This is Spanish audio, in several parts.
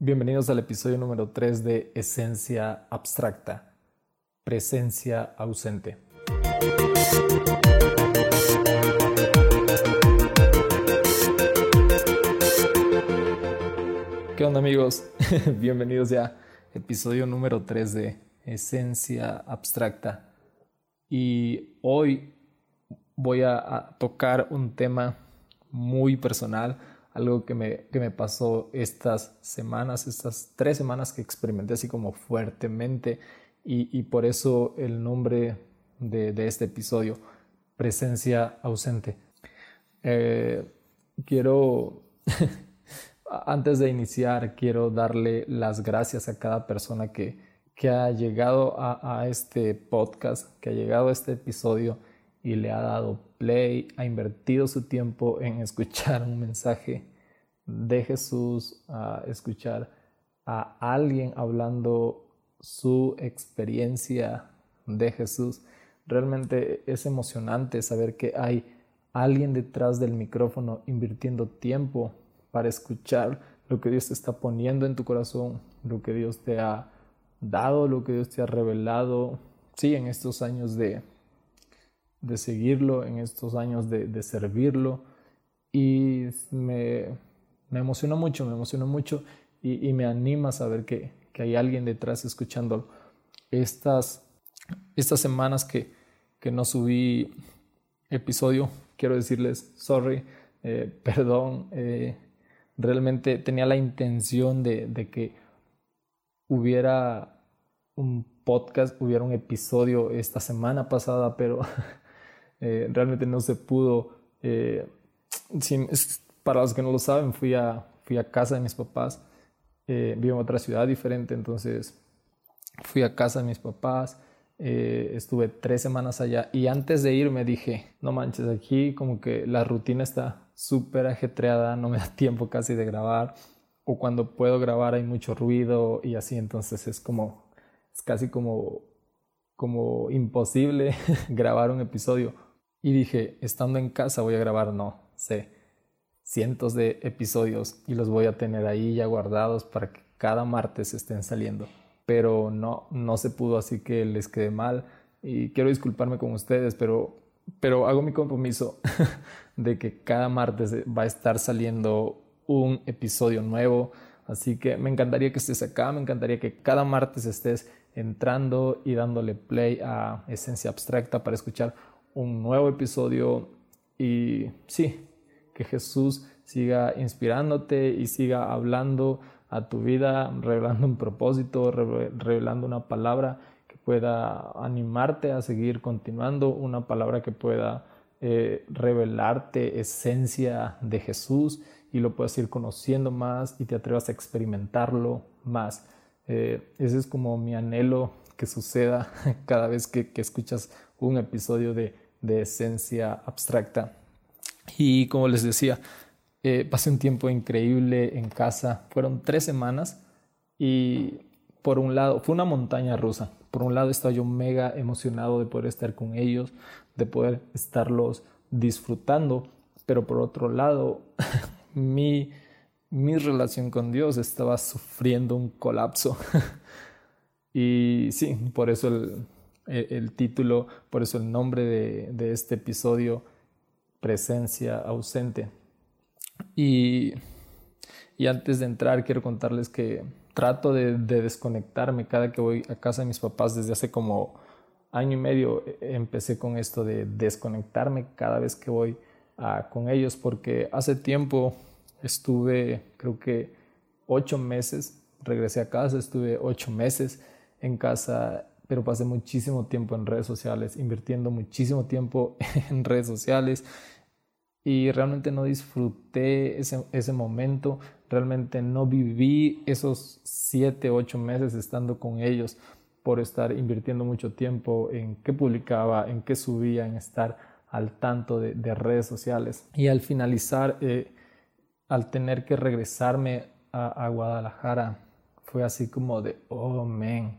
Bienvenidos al episodio número 3 de Esencia Abstracta, Presencia Ausente. ¿Qué onda amigos? Bienvenidos ya, episodio número 3 de Esencia Abstracta. Y hoy voy a, tocar un tema muy personal algo que me, que me pasó estas semanas, estas tres semanas que experimenté así como fuertemente y, por eso el nombre de, este episodio, presencia ausente. Eh, quiero, antes de iniciar, quiero darle las gracias a cada persona que, que ha llegado a, a este podcast, que ha llegado a este episodio y le ha dado play, ha invertido su tiempo en escuchar un mensaje de Jesús, a escuchar a alguien hablando su experiencia de Jesús. Realmente es emocionante saber que hay alguien detrás del micrófono invirtiendo tiempo para escuchar lo que Dios te está poniendo en tu corazón, lo que Dios te ha dado, lo que Dios te ha revelado, sí, en estos años de, de seguirlo, en estos años de, servirlo. Y me, me emocionó mucho, me emocionó mucho y, me anima saber que, que, hay alguien detrás escuchando estas, estas semanas que, que no subí episodio. Quiero decirles, sorry, eh, perdón, eh, realmente tenía la intención de, de que hubiera un podcast, hubiera un episodio esta semana pasada, pero Eh, realmente no se pudo. Eh, para los que no lo saben, fui a, fui a casa de mis papás. Eh, vivo en otra ciudad diferente, entonces fui a casa de mis papás. estuve tres semanas allá y antes de ir me dije, no manches, aquí como que la rutina está súper ajetreada, no me da tiempo casi de grabar o cuando puedo grabar hay mucho ruido y así, entonces es como, es casi como, como imposible grabar un episodio y dije, estando en casa voy a grabar, no sé, cientos de episodios y los voy a tener ahí ya guardados para que cada martes estén saliendo. Pero no, no se pudo, así que les quedé mal y quiero disculparme con ustedes, pero, pero hago mi compromiso de que cada martes va a estar saliendo un episodio nuevo. Así que me encantaría que estés acá, me encantaría que cada martes estés entrando y dándole play a Esencia Abstracta para escuchar un nuevo episodio y sí, que Jesús siga inspirándote y siga hablando a tu vida, revelando un propósito, revelando una palabra que pueda animarte a seguir continuando, una palabra que pueda eh, revelarte esencia de Jesús y lo puedas ir conociendo más y te atrevas a experimentarlo más. Eh, ese es como mi anhelo que suceda cada vez que escuchas un episodio de de esencia abstracta. Y como les decía, eh, pasé un tiempo increíble en casa. Fueron tres semanas y por un lado fue una montaña rusa. Por un lado estaba yo mega emocionado de poder estar con ellos, de poder estarlos disfrutando, pero por otro lado mi, mi relación con Dios estaba sufriendo un colapso. y sí, por eso el, el, título, por eso el nombre de, este episodio, Presencia ausente. Y, y, antes de entrar, quiero contarles que trato de, desconectarme cada que voy a casa de mis papás desde hace como año y medio. E, empecé con esto de desconectarme cada vez que voy con ellos, porque hace tiempo estuve, creo que ocho meses, regresé a casa, estuve ocho meses en casa pero pasé muchísimo tiempo en redes sociales, invirtiendo muchísimo tiempo en redes sociales y realmente no disfruté ese, ese momento, realmente no viví esos siete, ocho meses estando con ellos por estar invirtiendo mucho tiempo en qué publicaba, en qué subía, en estar al tanto de, redes sociales. Y al finalizar, eh, al tener que regresarme a, a Guadalajara, fue así como de, oh, man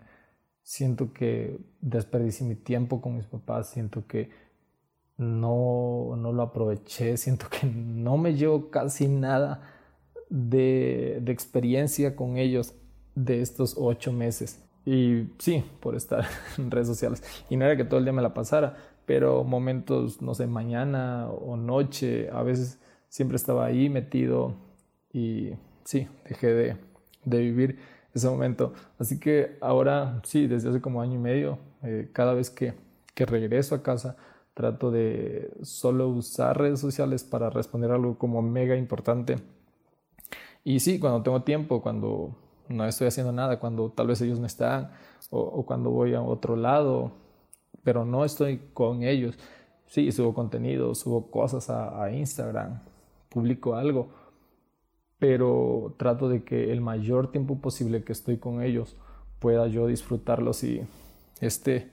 siento que desperdicié mi tiempo con mis papás, siento que no, no lo aproveché, siento que no me llevo casi nada de, de experiencia con ellos de estos ocho meses. Y sí, por estar en redes sociales. Y no era que todo el día me la pasara, pero momentos, no sé, mañana o noche, a veces siempre estaba ahí metido y sí, dejé de, de vivir ese momento. Así que ahora sí, desde hace como año y medio, eh, cada vez que, que regreso a casa, trato de solo usar redes sociales para responder algo como mega importante. Y sí, cuando tengo tiempo, cuando no estoy haciendo nada, cuando tal vez ellos no están o, cuando voy a otro lado, pero no estoy con ellos. Sí, subo contenido, subo cosas a, a Instagram, publico algo, pero trato de que el mayor tiempo posible que estoy con ellos pueda yo disfrutarlos y este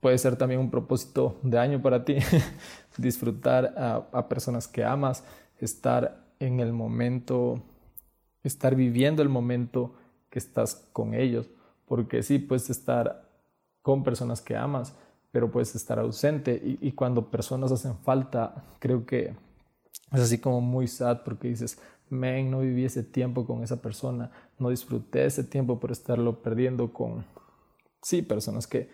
puede ser también un propósito de año para ti, disfrutar a, a personas que amas, estar en el momento estar viviendo el momento que estás con ellos, porque sí, puedes estar con personas que amas, pero puedes estar ausente y, cuando personas hacen falta, creo que es así como muy sad porque dices, no viví ese tiempo con esa persona, no disfruté ese tiempo por estarlo perdiendo con, sí, personas que,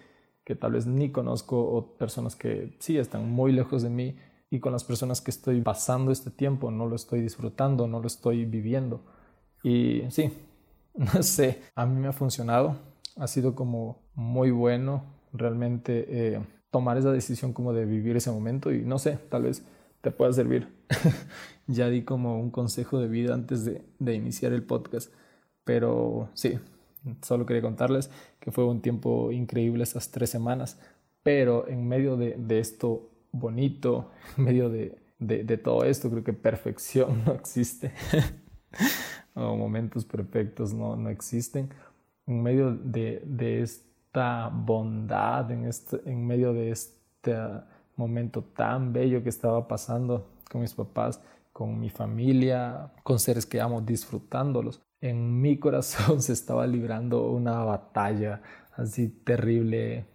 que tal vez ni conozco o personas que sí están muy lejos de mí y con las personas que estoy pasando este tiempo no lo estoy disfrutando, no lo estoy viviendo. Y sí, no sé, a mí me ha funcionado, ha sido como muy bueno realmente eh, tomar esa decisión como de vivir ese momento y no sé, tal vez te pueda servir. ya di como un consejo de vida antes de, de, iniciar el podcast, pero sí, solo quería contarles que fue un tiempo increíble esas tres semanas, pero en medio de, de esto bonito, en medio de, de todo esto, creo que perfección no existe o momentos perfectos no, no existen. En medio de, esta bondad, en, este, en medio de este momento tan bello que estaba pasando con mis papás, con mi familia, con seres que amo, disfrutándolos. En mi corazón se estaba librando una batalla así terrible.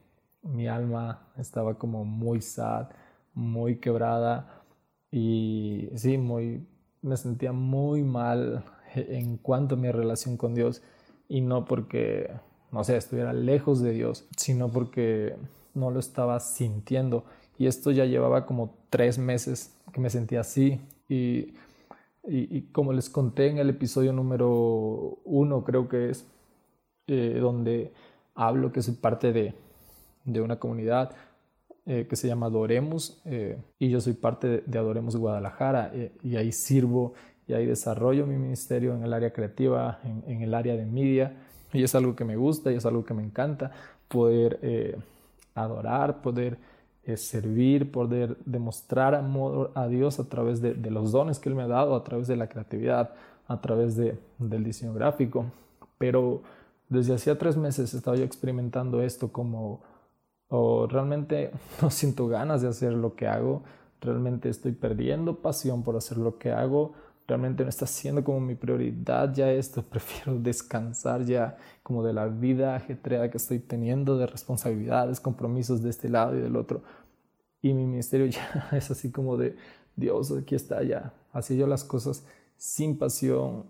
Mi alma estaba como muy sad, muy quebrada y sí, muy, me sentía muy mal en cuanto a mi relación con Dios y no porque, no sé, estuviera lejos de Dios, sino porque no lo estaba sintiendo. Y esto ya llevaba como tres meses que me sentía así. Y, y, como les conté en el episodio número uno, creo que es, eh, donde hablo que soy parte de, de una comunidad eh, que se llama Adoremos eh, y yo soy parte de, de Adoremos Guadalajara y ahí sirvo y ahí desarrollo mi ministerio en el área creativa, en, el área de media y es algo que me gusta y es algo que me encanta, poder adorar, poder servir, poder demostrar amor a Dios a través de, los dones que Él me ha dado, a través de la creatividad, a través de, del diseño gráfico. Pero desde hacía tres meses estaba yo experimentando esto como, o realmente no siento ganas de hacer lo que hago, realmente estoy perdiendo pasión por hacer lo que hago, realmente no está siendo como mi prioridad ya esto, prefiero descansar ya como de la vida ajetreada que estoy teniendo, de responsabilidades, compromisos de este lado y del otro. Y mi ministerio ya es así como de, Dios, aquí está ya. Hacía yo las cosas sin pasión,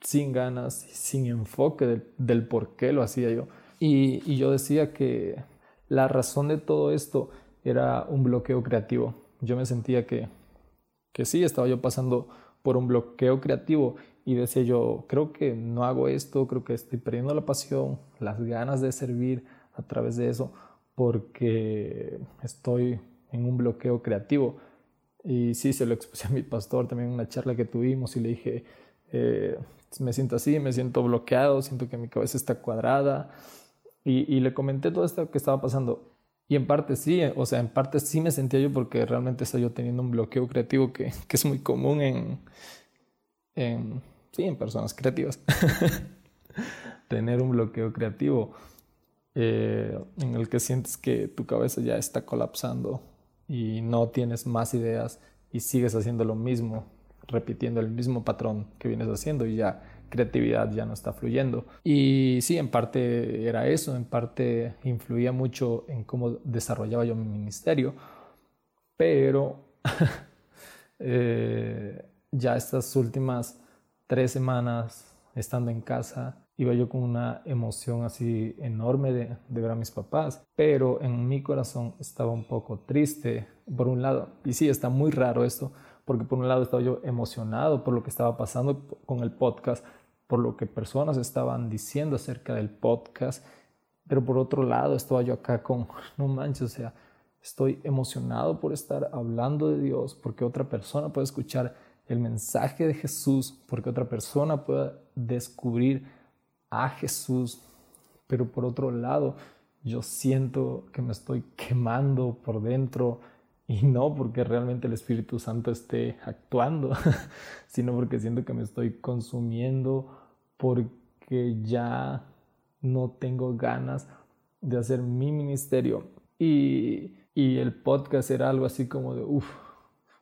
sin ganas, sin enfoque del, por qué lo hacía yo. Y, y yo decía que la razón de todo esto era un bloqueo creativo. Yo me sentía que, que sí, estaba yo pasando por un bloqueo creativo y decía yo, creo que no hago esto, creo que estoy perdiendo la pasión, las ganas de servir a través de eso, porque estoy en un bloqueo creativo. Y sí, se lo expuse a mi pastor también en una charla que tuvimos y le dije, eh, me siento así, me siento bloqueado, siento que mi cabeza está cuadrada. Y, y le comenté todo esto que estaba pasando. Y en parte sí, o sea, en parte sí me sentía yo porque realmente estaba yo teniendo un bloqueo creativo que, que es muy común en, en, sí, en personas creativas. Tener un bloqueo creativo eh, en el que sientes que tu cabeza ya está colapsando y no tienes más ideas y sigues haciendo lo mismo, repitiendo el mismo patrón que vienes haciendo y ya creatividad ya no está fluyendo. Y sí, en parte era eso, en parte influía mucho en cómo desarrollaba yo mi ministerio, pero eh, ya estas últimas tres semanas estando en casa, iba yo con una emoción así enorme de, ver a mis papás, pero en mi corazón estaba un poco triste, por un lado, y sí, está muy raro esto, porque por un lado estaba yo emocionado por lo que estaba pasando con el podcast, por lo que personas estaban diciendo acerca del podcast, pero por otro lado estaba yo acá con, no manches, o sea, estoy emocionado por estar hablando de Dios, porque otra persona puede escuchar el mensaje de Jesús, porque otra persona pueda descubrir a Jesús, pero por otro lado, yo siento que me estoy quemando por dentro y no porque realmente el Espíritu Santo esté actuando, sino porque siento que me estoy consumiendo porque ya no tengo ganas de hacer mi ministerio. Y, y el podcast era algo así como de, uff,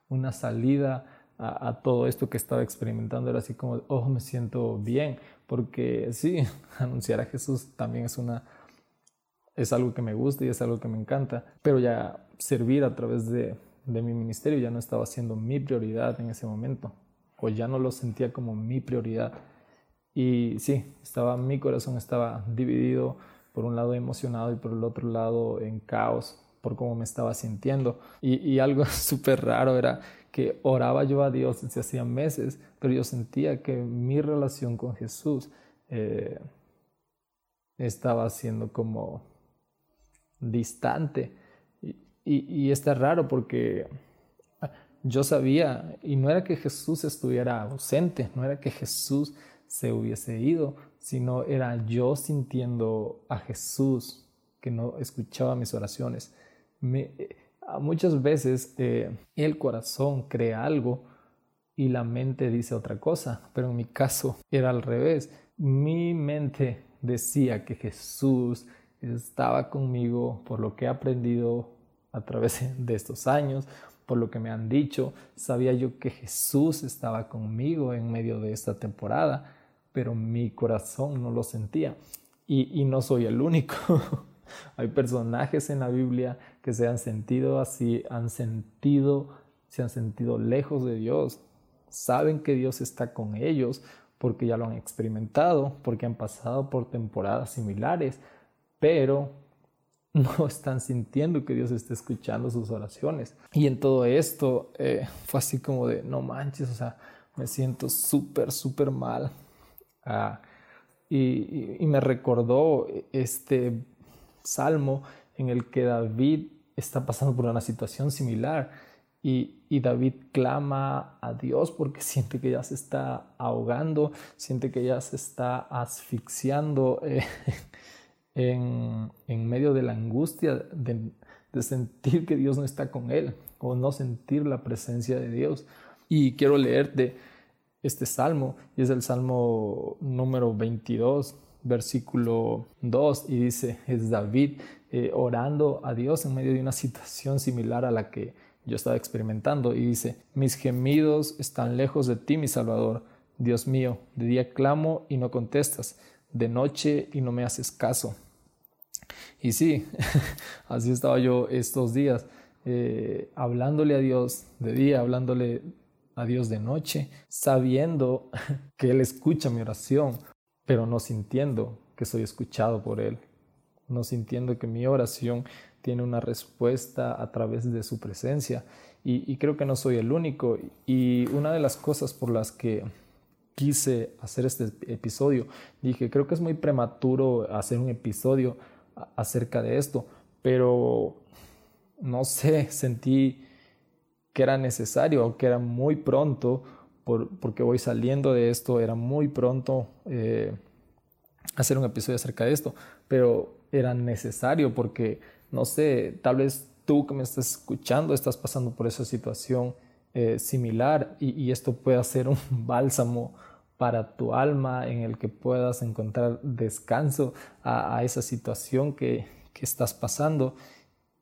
una salida a, todo esto que estaba experimentando. Era así como, oh, me siento bien. Porque sí, anunciar a Jesús también es una... Es algo que me gusta y es algo que me encanta, pero ya servir a través de, de mi ministerio ya no estaba siendo mi prioridad en ese momento, o ya no lo sentía como mi prioridad. Y sí, estaba, mi corazón estaba dividido, por un lado emocionado y por el otro lado en caos, por cómo me estaba sintiendo. Y, y algo súper raro era que oraba yo a Dios desde hacía meses, pero yo sentía que mi relación con Jesús eh, estaba siendo como distante. Y, y, está raro porque yo sabía, y no era que Jesús estuviera ausente, no era que Jesús se hubiese ido, sino era yo sintiendo a Jesús que no escuchaba mis oraciones. Me, muchas veces eh, el corazón cree algo y la mente dice otra cosa, pero en mi caso era al revés. Mi mente decía que Jesús estaba conmigo por lo que he aprendido a través de estos años, por lo que me han dicho. Sabía yo que Jesús estaba conmigo en medio de esta temporada, pero mi corazón no lo sentía. Y, no soy el único. Hay personajes en la Biblia que se han sentido así, han sentido, se han sentido lejos de Dios. Saben que Dios está con ellos porque ya lo han experimentado, porque han pasado por temporadas similares, pero no están sintiendo que Dios esté escuchando sus oraciones. Y en todo esto eh, fue así como de, no manches, o sea, me siento súper, súper mal. Ah, y, me recordó este salmo en el que David está pasando por una situación similar y, David clama a Dios porque siente que ya se está ahogando, siente que ya se está asfixiando eh, en, medio de la angustia de sentir que Dios no está con él o no sentir la presencia de Dios. Y quiero leerte este salmo, y es el salmo número 22 versículo 2 y dice, es David eh, orando a Dios en medio de una situación similar a la que yo estaba experimentando y dice, mis gemidos están lejos de ti, mi Salvador. Dios mío, de día clamo y no contestas, de noche y no me haces caso. Y sí, así estaba yo estos días, eh, hablándole a Dios de día, hablándole a Dios de noche, sabiendo que Él escucha mi oración, pero no sintiendo que soy escuchado por Él, no sintiendo que mi oración tiene una respuesta a través de su presencia. Y, creo que no soy el único. Y una de las cosas por las que quise hacer este episodio, dije, creo que es muy prematuro hacer un episodio acerca de esto, pero no sé, sentí que era necesario, que era muy pronto porque voy saliendo de esto, era muy pronto eh, hacer un episodio acerca de esto, pero era necesario porque, no sé, tal vez tú que me estás escuchando estás pasando por esa situación eh, similar y, esto puede ser un bálsamo para tu alma en el que puedas encontrar descanso a, esa situación que, que, estás pasando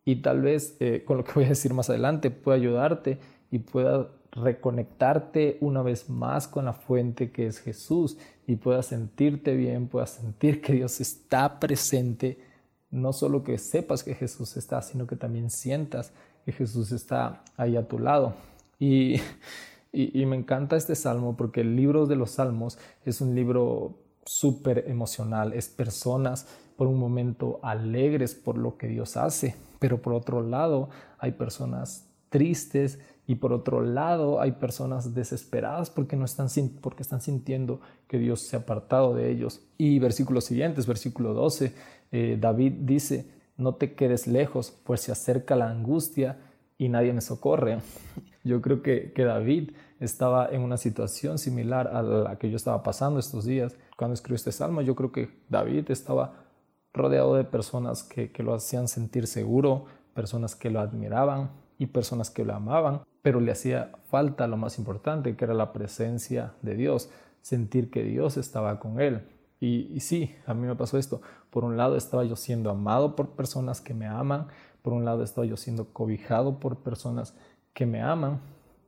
y tal vez eh, con lo que voy a decir más adelante pueda ayudarte y pueda reconectarte una vez más con la fuente que es Jesús y puedas sentirte bien, puedas sentir que Dios está presente, no solo que sepas que Jesús está, sino que también sientas que Jesús está ahí a tu lado. Y Y, y me encanta este salmo porque el libro de los salmos es un libro súper emocional, es personas por un momento alegres por lo que Dios hace, pero por otro lado hay personas tristes y por otro lado hay personas desesperadas porque no están porque están sintiendo que Dios se ha apartado de ellos. Y versículos siguientes, versículo 12, eh, David dice, no te quedes lejos, pues se acerca la angustia y nadie me socorre. Yo creo que, que David estaba en una situación similar a la que yo estaba pasando estos días. Cuando escribió este salmo, yo creo que David estaba rodeado de personas que, que lo hacían sentir seguro, personas que lo admiraban y personas que lo amaban, pero le hacía falta lo más importante, que era la presencia de Dios, sentir que Dios estaba con él. Y, sí, a mí me pasó esto. Por un lado estaba yo siendo amado por personas que me aman, por un lado estaba yo siendo cobijado por personas que me aman,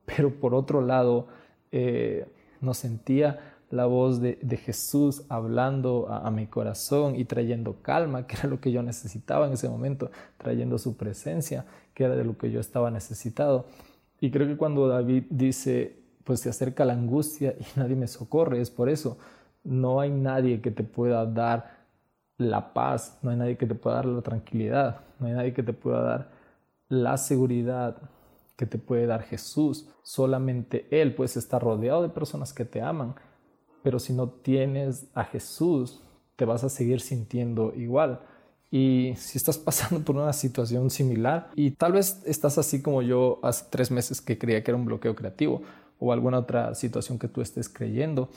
pero por otro lado eh, no sentía la voz de, Jesús hablando a, mi corazón y trayendo calma, que era lo que yo necesitaba en ese momento, trayendo su presencia, que era de lo que yo estaba necesitado. Y creo que cuando David dice, pues se acerca la angustia y nadie me socorre, es por eso. No hay nadie que te pueda dar la paz, no hay nadie que te pueda dar la tranquilidad, no hay nadie que te pueda dar la seguridad que te puede dar Jesús. Solamente Él, puedes estar rodeado de personas que te aman, pero si no tienes a Jesús, te vas a seguir sintiendo igual. Y si estás pasando por una situación similar y tal vez estás así como yo hace tres meses que creía que era un bloqueo creativo o alguna otra situación que tú estés creyendo,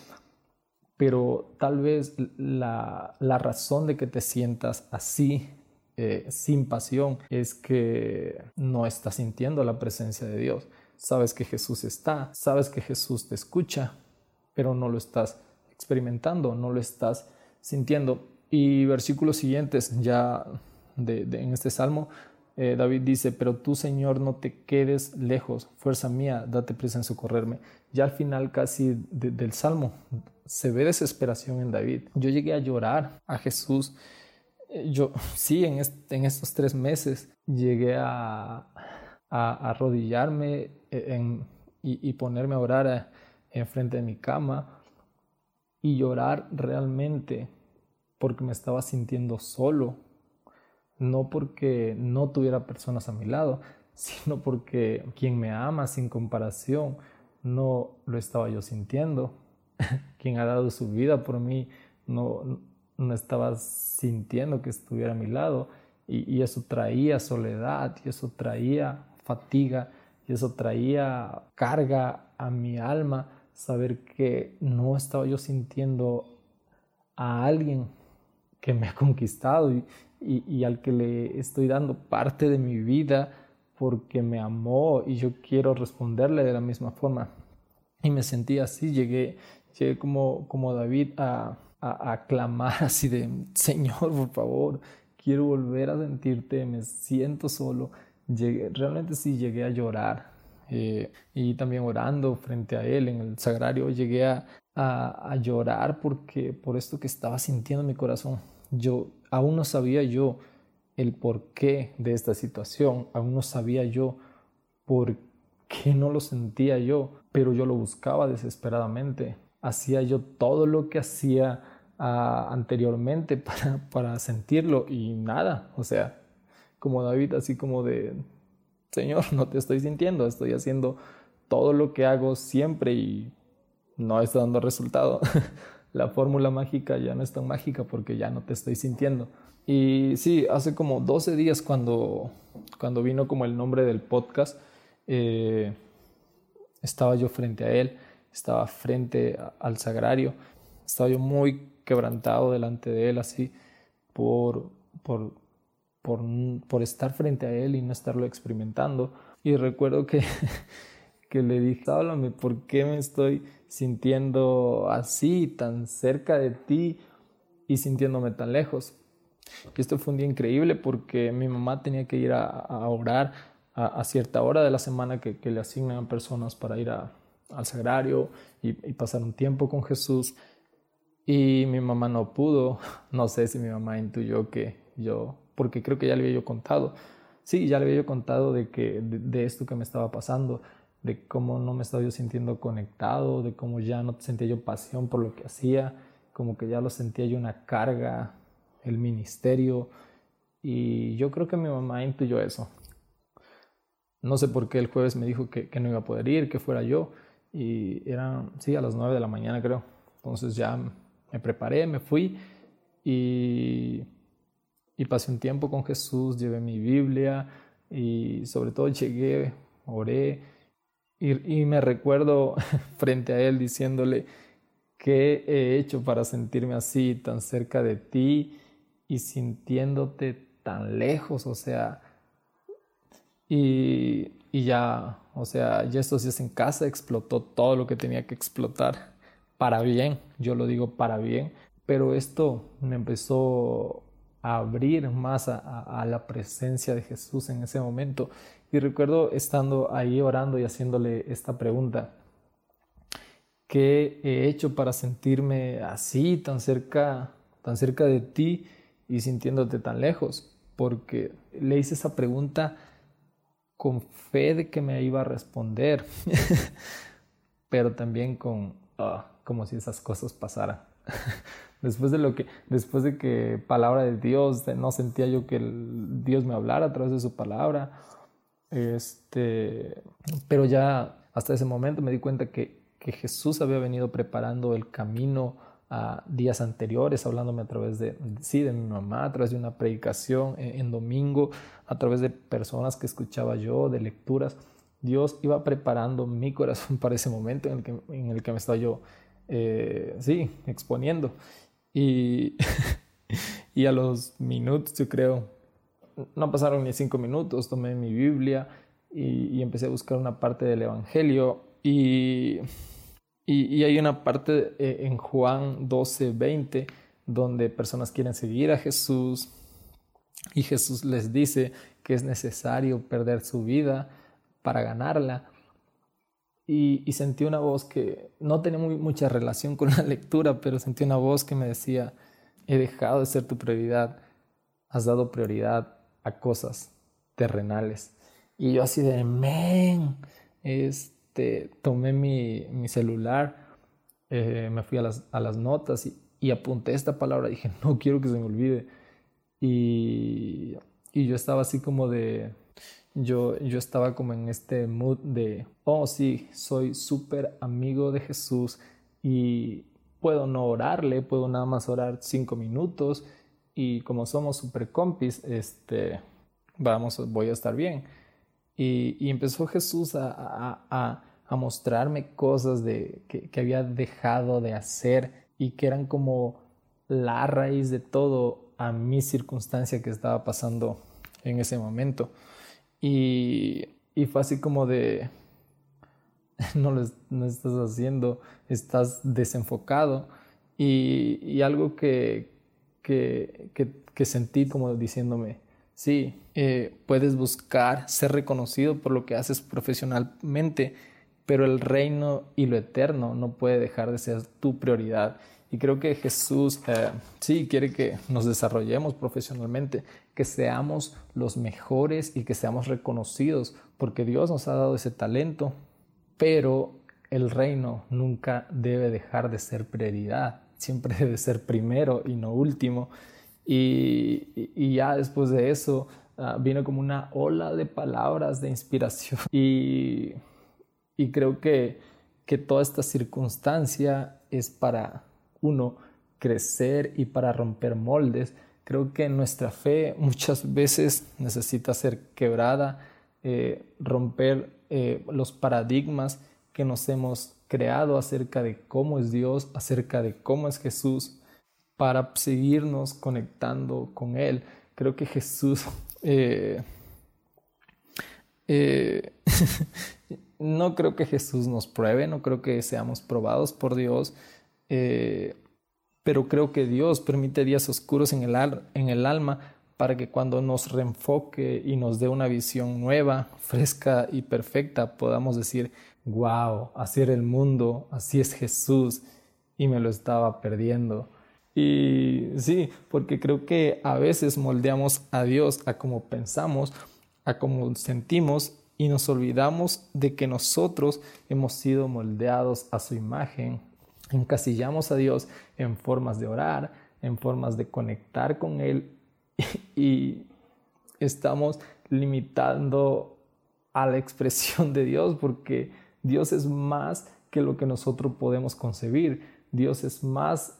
pero tal vez la, la razón de que te sientas así eh, sin pasión es que no estás sintiendo la presencia de Dios. Sabes que Jesús está, sabes que Jesús te escucha, pero no lo estás experimentando, no lo estás sintiendo. Y versículos siguientes ya de, en este salmo, eh, David dice, pero tú Señor no te quedes lejos, fuerza mía, date prisa en socorrerme. Ya al final casi del salmo se ve desesperación en David. Yo llegué a llorar a Jesús yo sí, en, en estos tres meses llegué a, a, arrodillarme e, y, ponerme a orar eh, enfrente de mi cama y llorar realmente porque me estaba sintiendo solo, no porque no tuviera personas a mi lado, sino porque quien me ama sin comparación no lo estaba yo sintiendo. quien ha dado su vida por mí no, no estaba sintiendo que estuviera a mi lado. Y, eso traía soledad y eso traía fatiga y eso traía carga a mi alma saber que no estaba yo sintiendo a alguien que me ha conquistado y, y, al que le estoy dando parte de mi vida porque me amó y yo quiero responderle de la misma forma. Y me sentí así, llegué, llegué como, como David a, a, clamar así de, Señor, por favor, quiero volver a sentirte, me siento solo. Llegué, realmente sí llegué a llorar eh, y también orando frente a Él en el sagrario, llegué a, a, llorar porque por esto que estaba sintiendo en mi corazón. Yo aún no sabía yo el porqué de esta situación, aún no sabía yo por qué no lo sentía yo, pero yo lo buscaba desesperadamente. Hacía yo todo lo que hacía anteriormente para, para sentirlo y nada, o sea, como David, así como de, Señor, no te estoy sintiendo, estoy haciendo todo lo que hago siempre y no está dando resultado. La fórmula mágica ya no es tan mágica porque ya no te estoy sintiendo. Y sí, hace como 12 días cuando, cuando vino como el nombre del podcast, eh, estaba yo frente a él, estaba frente al sagrario, estaba yo muy quebrantado delante de Él, así, por, por, por, por estar frente a Él y no estarlo experimentando. Y recuerdo que, que le dije, háblame, ¿por qué me estoy sintiendo así, tan cerca de ti y sintiéndome tan lejos? Y esto fue un día increíble porque mi mamá tenía que ir a, orar a, cierta hora de la semana que, le asignan personas para ir al sagrario y, pasar un tiempo con Jesús. Y mi mamá no pudo, no sé si mi mamá intuyó que yo, porque creo que ya le había yo contado, sí, ya le había yo contado de, que, de, esto que me estaba pasando, de cómo no me estaba yo sintiendo conectado, de cómo ya no sentía yo pasión por lo que hacía, como que ya lo sentía yo una carga, el ministerio. Y yo creo que mi mamá intuyó eso. No sé por qué el jueves me dijo que, que no iba a poder ir, que fuera yo. Y eran, sí, a las 9 de la mañana creo. Entonces ya me preparé, me fui y, y pasé un tiempo con Jesús, llevé mi Biblia y sobre todo llegué, oré y, y me recuerdo frente a Él diciéndole, ¿qué he hecho para sentirme así, tan cerca de ti y sintiéndote tan lejos? O sea, y, y ya, o sea, ya estos días en casa explotó todo lo que tenía que explotar para bien, yo lo digo para bien, pero esto me empezó a abrir más a, la presencia de Jesús en ese momento. Y recuerdo estando ahí orando y haciéndole esta pregunta, ¿qué he hecho para sentirme así, tan cerca, tan cerca de ti y sintiéndote tan lejos? Porque le hice esa pregunta con fe de que me iba a responder, pero también con, ah, como si esas cosas pasaran. después de lo que, después de que palabra de Dios, no sentía yo que Dios me hablara a través de su palabra. Este, pero ya hasta ese momento me di cuenta que, que Jesús había venido preparando el camino a días anteriores, hablándome a través de, sí, de mi mamá, a través de una predicación en, en domingo, a través de personas que escuchaba yo, de lecturas. Dios iba preparando mi corazón para ese momento en el que, en el que me estaba yo eh, sí, exponiendo. Y, y a los minutos, yo creo, no pasaron ni cinco minutos, tomé mi Biblia y, empecé a buscar una parte del Evangelio. Y, y, hay una parte eh, en Juan 12, 20, donde personas quieren seguir a Jesús y Jesús les dice que es necesario perder su vida para ganarla y, sentí una voz que no tenía muy, mucha relación con la lectura, pero sentí una voz que me decía, he dejado de ser tu prioridad, has dado prioridad a cosas terrenales. Y yo así de, men, este, tomé mi, mi celular, eh, me fui a las, a las notas y, y, apunté esta palabra, dije, no quiero que se me olvide. Y, y yo estaba así como de, yo, yo estaba como en este mood de, oh sí, soy súper amigo de Jesús y puedo no orarle, puedo nada más orar cinco minutos y como somos súper compis, este, vamos, voy a estar bien. Y, y empezó Jesús a, a, a, mostrarme cosas de, que, que había dejado de hacer y que eran como la raíz de todo a mi circunstancia que estaba pasando en ese momento. Y, y fue así como de, no lo estás haciendo, estás desenfocado. Y, algo que, que, que, sentí como diciéndome, sí, eh, puedes buscar ser reconocido por lo que haces profesionalmente, pero el reino y lo eterno no puede dejar de ser tu prioridad. Y creo que Jesús eh, sí quiere que nos desarrollemos profesionalmente, que seamos los mejores y que seamos reconocidos, porque Dios nos ha dado ese talento, pero el reino nunca debe dejar de ser prioridad, siempre debe ser primero y no último. Y, ya después de eso uh, vino como una ola de palabras de inspiración. Y, y creo que, que toda esta circunstancia es para uno crecer y para romper moldes. Creo que nuestra fe muchas veces necesita ser quebrada, eh, romper eh, los paradigmas que nos hemos creado acerca de cómo es Dios, acerca de cómo es Jesús, para seguirnos conectando con Él. Creo que Jesús... Eh, no creo que Jesús nos pruebe, no creo que seamos probados por Dios, pero creo que Dios permite días oscuros en el, en el alma para que cuando nos reenfoque y nos dé una visión nueva, fresca y perfecta, podamos decir, wow, así era el mundo, así es Jesús y me lo estaba perdiendo. Y sí, porque creo que a veces moldeamos a Dios a como pensamos, a como sentimos y nos olvidamos de que nosotros hemos sido moldeados a su imagen. Encasillamos a Dios en formas de orar, en formas de conectar con Él y estamos limitando a la expresión de Dios porque Dios es más que lo que nosotros podemos concebir. Dios es más,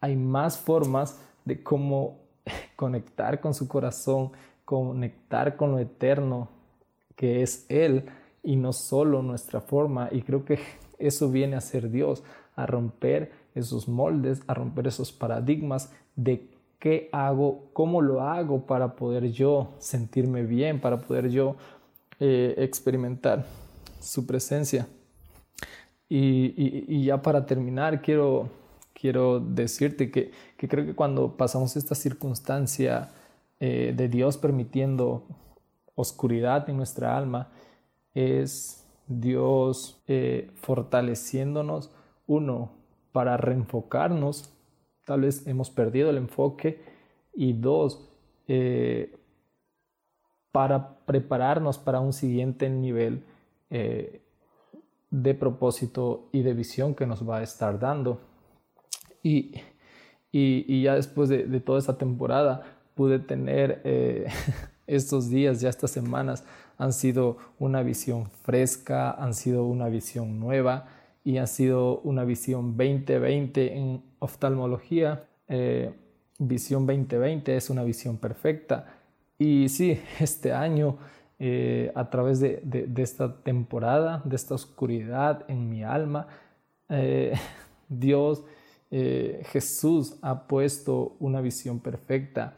hay más formas de cómo conectar con su corazón, conectar con lo eterno que es Él y no solo nuestra forma. Y creo que eso viene a ser Dios, a romper esos moldes, a romper esos paradigmas de qué hago, cómo lo hago para poder yo sentirme bien, para poder yo eh, experimentar su presencia. Y, ya para terminar, quiero, quiero decirte que, creo que cuando pasamos esta circunstancia eh, de Dios permitiendo oscuridad en nuestra alma, es Dios eh, fortaleciéndonos, uno, para reenfocarnos, tal vez hemos perdido el enfoque, y dos, eh, para prepararnos para un siguiente nivel de propósito y de visión que nos va a estar dando. Y, y, ya después de, toda esta temporada pude tener eh, estos días, ya estas semanas, han sido una visión fresca, han sido una visión nueva y han sido una visión 2020 en oftalmología. Eh, visión 2020 es una visión perfecta. Y sí, este año eh, a través de, esta temporada, de esta oscuridad en mi alma, eh, Dios, Jesús ha puesto una visión perfecta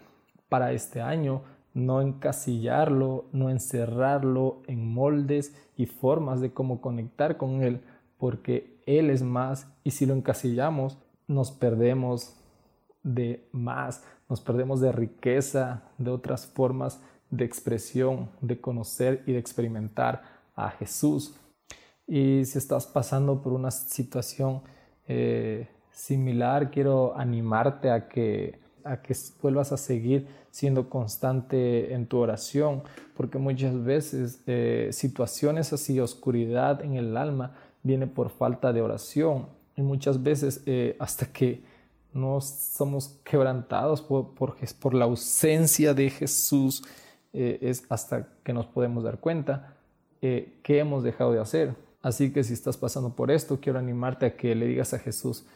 para este año, no encasillarlo, no encerrarlo en moldes y formas de cómo conectar con Él, porque Él es más y si lo encasillamos, nos perdemos de más, nos perdemos de riqueza, de otras formas de expresión, de conocer y de experimentar a Jesús. Y si estás pasando por una situación eh, similar, quiero animarte a que, a que vuelvas a seguir siendo constante en tu oración, porque muchas veces eh, situaciones así, oscuridad en el alma, viene por falta de oración. Y muchas veces eh, hasta que no somos quebrantados por, por, por la ausencia de Jesús, eh, es hasta que nos podemos dar cuenta eh, qué hemos dejado de hacer. Así que si estás pasando por esto, quiero animarte a que le digas a Jesús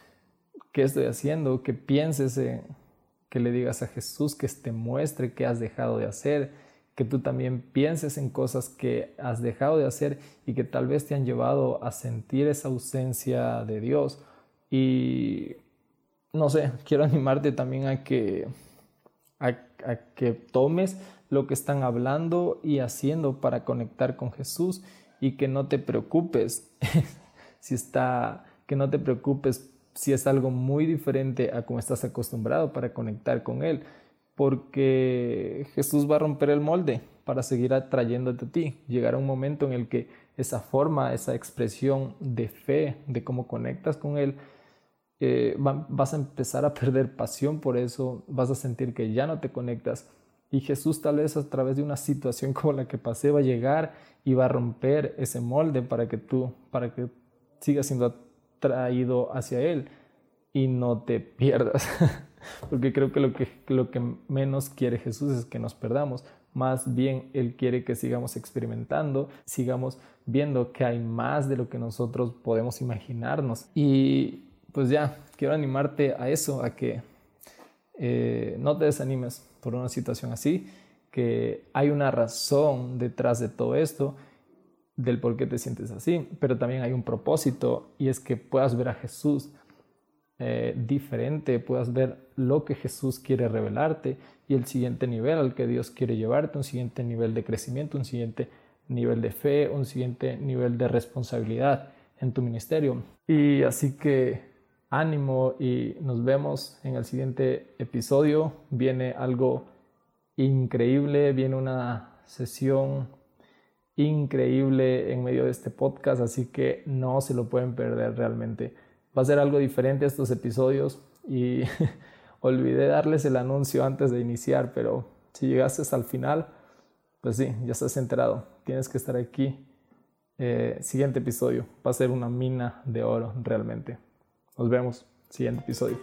qué estoy haciendo, que pienses, que le digas a Jesús que te muestre qué has dejado de hacer, que tú también pienses en cosas que has dejado de hacer y que tal vez te han llevado a sentir esa ausencia de Dios. Y no sé, quiero animarte también a que, a que tomes lo que están hablando y haciendo para conectar con Jesús y que no te preocupes si está, que no te preocupes si es algo muy diferente a como estás acostumbrado para conectar con Él, porque Jesús va a romper el molde para seguir atrayéndote a ti. Llegará un momento en el que esa forma, esa expresión de fe, de cómo conectas con Él, eh, vas a empezar a perder pasión por eso, vas a sentir que ya no te conectas y Jesús tal vez a través de una situación como la que pasé va a llegar y va a romper ese molde para que tú, para que sigas siendo atraído hacia Él y no te pierdas. Porque creo que lo, que menos quiere Jesús es que nos perdamos. Más bien Él quiere que sigamos experimentando, sigamos viendo que hay más de lo que nosotros podemos imaginarnos. Y pues ya, quiero animarte a eso, a que eh, no te desanimes por una situación así, que hay una razón detrás de todo esto, del por qué te sientes así, pero también hay un propósito y es que puedas ver a Jesús eh, diferente, puedas ver lo que Jesús quiere revelarte y el siguiente nivel al que Dios quiere llevarte, un siguiente nivel de crecimiento, un siguiente nivel de fe, un siguiente nivel de responsabilidad en tu ministerio. Y así que ánimo y nos vemos en el siguiente episodio. Viene algo increíble, viene una sesión increíble en medio de este podcast, así que no se lo pueden perder realmente. Va a ser algo diferente estos episodios y olvidé darles el anuncio antes de iniciar, pero si llegaste al final, pues sí, ya estás enterado. Tienes que estar aquí. Eh, siguiente episodio. Va a ser una mina de oro realmente. Nos vemos. Siguiente episodio.